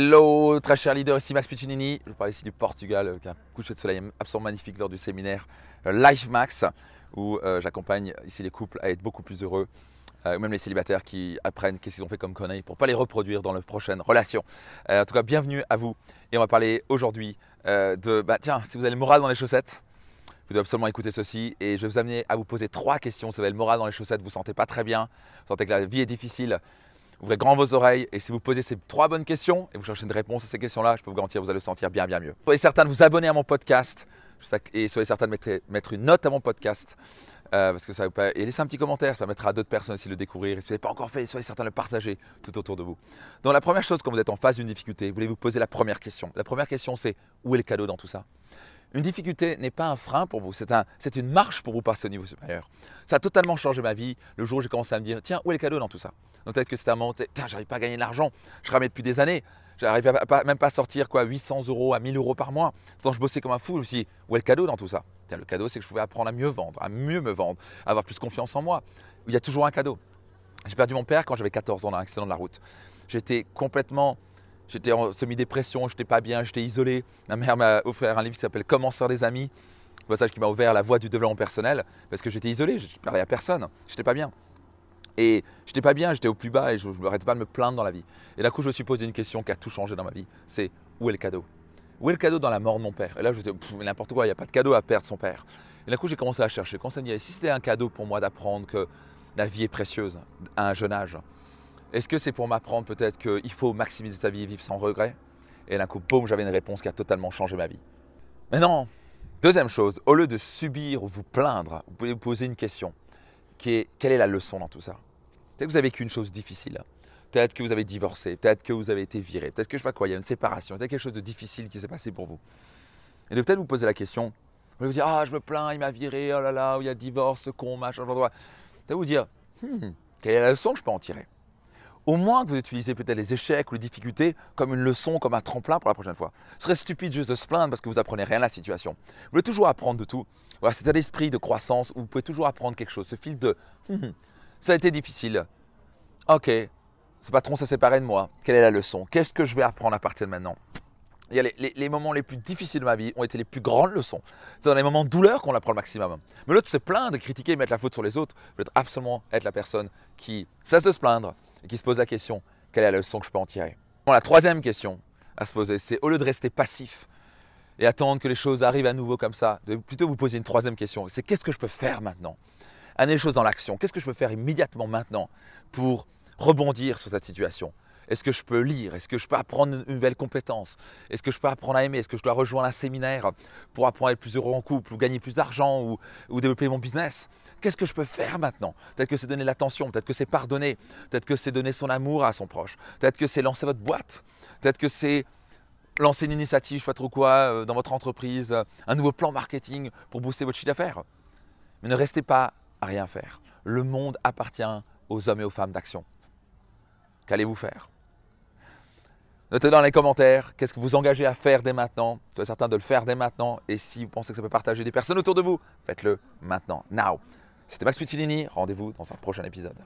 Hello, très cher leader, ici Max Piccinini. Je parle ici du Portugal, avec un coucher de soleil absolument magnifique lors du séminaire euh, Life Max, où euh, j'accompagne ici les couples à être beaucoup plus heureux, euh, même les célibataires qui apprennent qu'est-ce qu'ils ont fait comme conneries pour ne pas les reproduire dans leur prochaine relation. en tout cas, bienvenue à vous. Et on va parler aujourd'hui de, bah tiens, si vous avez le moral dans les chaussettes, vous devez absolument écouter ceci. Et je vais vous amener à vous poser trois questions. Si vous avez le moral dans les chaussettes, vous ne vous sentez pas très bien, vous sentez que la vie est difficile, Ouvrez grand vos oreilles et si vous posez ces trois bonnes questions et vous cherchez une réponse à ces questions-là, je peux vous garantir vous allez le sentir bien, bien mieux. Soyez certain de vous abonner à mon podcast et soyez certain de mettre, une note à mon podcast. Euh, parce que ça. Et laissez un petit commentaire, ça permettra à d'autres personnes aussi de le découvrir. Et si vous n'avez pas encore fait, soyez certain de le partager tout autour de vous. Donc la première chose, quand vous êtes en face d'une difficulté, vous voulez vous poser la première question? La première question, c'est où est le cadeau dans tout ça? Une difficulté n'est pas un frein pour vous, c'est un, une marche pour vous passer au niveau supérieur. Ça a totalement changé ma vie le jour où j'ai commencé à me dire tiens, où est le cadeau dans tout ça? Donc peut-être que c'était un moment, j'arrive pas à gagner de l'argent, je ramais depuis des années, j'arrive même pas à sortir quoi, 800 euros à 1000 euros par mois. Pourtant, je bossais comme un fou, je me suis dit où est le cadeau dans tout ça? Tiens, Le cadeau, c'est que je pouvais apprendre à mieux vendre, à mieux me vendre, à avoir plus confiance en moi. Il y a toujours un cadeau. J'ai perdu mon père quand j'avais 14 ans dans un accident de la route. J'étais complètement J'étais en semi-dépression, j'étais pas bien, j'étais isolé. Ma mère m'a offert un livre qui s'appelle Comment se faire des amis. Un passage qui m'a ouvert la voie du développement personnel parce que j'étais isolé, je parlais à personne, j'étais pas bien. Et j'étais pas bien, j'étais au plus bas et je ne m'arrêtais pas de me plaindre dans la vie. Et d'un coup, je me suis posé une question qui a tout changé dans ma vie. C'est où est le cadeau? Où est le cadeau dans la mort de mon père? Et là, je me disais, n'importe quoi, il n'y a pas de cadeau à perdre son père. Et d'un coup, j'ai commencé à chercher. Quand ça me dit, si c'était un cadeau pour moi d'apprendre que la vie est précieuse à un jeune âge, est-ce que c'est pour m'apprendre peut-être qu'il faut maximiser sa vie et vivre sans regret? Et d'un coup, boum, j'avais une réponse qui a totalement changé ma vie. Maintenant, deuxième chose, au lieu de subir ou vous plaindre, vous pouvez vous poser une question qui est quelle est la leçon dans tout ça? Peut-être que vous avez vécu une chose difficile. Peut-être que vous avez divorcé, peut-être que vous avez été viré, peut-être que je sais pas quoi, il y a une séparation, peut-être quelque chose de difficile qui s'est passé pour vous. Et de peut-être vous poser la question, vous vous dire Ah, je me plains, il m'a viré, oh là là, il y a divorce, ce con, machin, genre. Peut-être vous dire hmm, Quelle est la leçon que je peux en tirer? Au moins que vous utilisez peut-être les échecs ou les difficultés comme une leçon, comme un tremplin pour la prochaine fois. Ce serait stupide juste de se plaindre parce que vous apprenez rien à la situation. Vous voulez toujours apprendre de tout. Voilà, c'est un esprit de croissance où vous pouvez toujours apprendre quelque chose. Ce fil de hum, hum, ça a été difficile. Ok, ce patron s'est séparé de moi. Quelle est la leçon? Qu'est-ce que je vais apprendre à partir de maintenant? Les, moments les plus difficiles de ma vie ont été les plus grandes leçons. C'est dans les moments de douleur qu'on apprend le maximum. Mais l'autre se plaindre, de critiquer, mettre la faute sur les autres, peut absolument être la personne qui cesse de se plaindre, et qui se pose la question, quelle est la leçon que je peux en tirer? Bon, La troisième question à se poser, c'est au lieu de rester passif et attendre que les choses arrivent à nouveau comme ça, de plutôt vous poser une troisième question, c'est qu'est-ce que je peux faire maintenant? Amener les choses dans l'action, qu'est-ce que je peux faire immédiatement maintenant pour rebondir sur cette situation? Est-ce que je peux lire? Est-ce que je peux apprendre une nouvelle compétence? Est-ce que je peux apprendre à aimer? Est-ce que je dois rejoindre un séminaire pour apprendre à être plus heureux en couple ou gagner plus d'argent ou, développer mon business? Qu'est-ce que je peux faire maintenant? Peut-être que c'est donner l'attention, peut-être que c'est pardonner, peut-être que c'est donner son amour à son proche, peut-être que c'est lancer votre boîte, peut-être que c'est lancer une initiative, je ne sais pas trop quoi, euh, dans votre entreprise, un nouveau plan marketing pour booster votre chiffre d'affaires. Mais ne restez pas à rien faire. Le monde appartient aux hommes et aux femmes d'action. Qu'allez-vous faire? Notez dans les commentaires qu'est-ce que vous engagez à faire dès maintenant. Soyez certain de le faire dès maintenant. Et si vous pensez que ça peut partager des personnes autour de vous, faites-le maintenant. Now. C'était Max Puccilini. Rendez-vous dans un prochain épisode.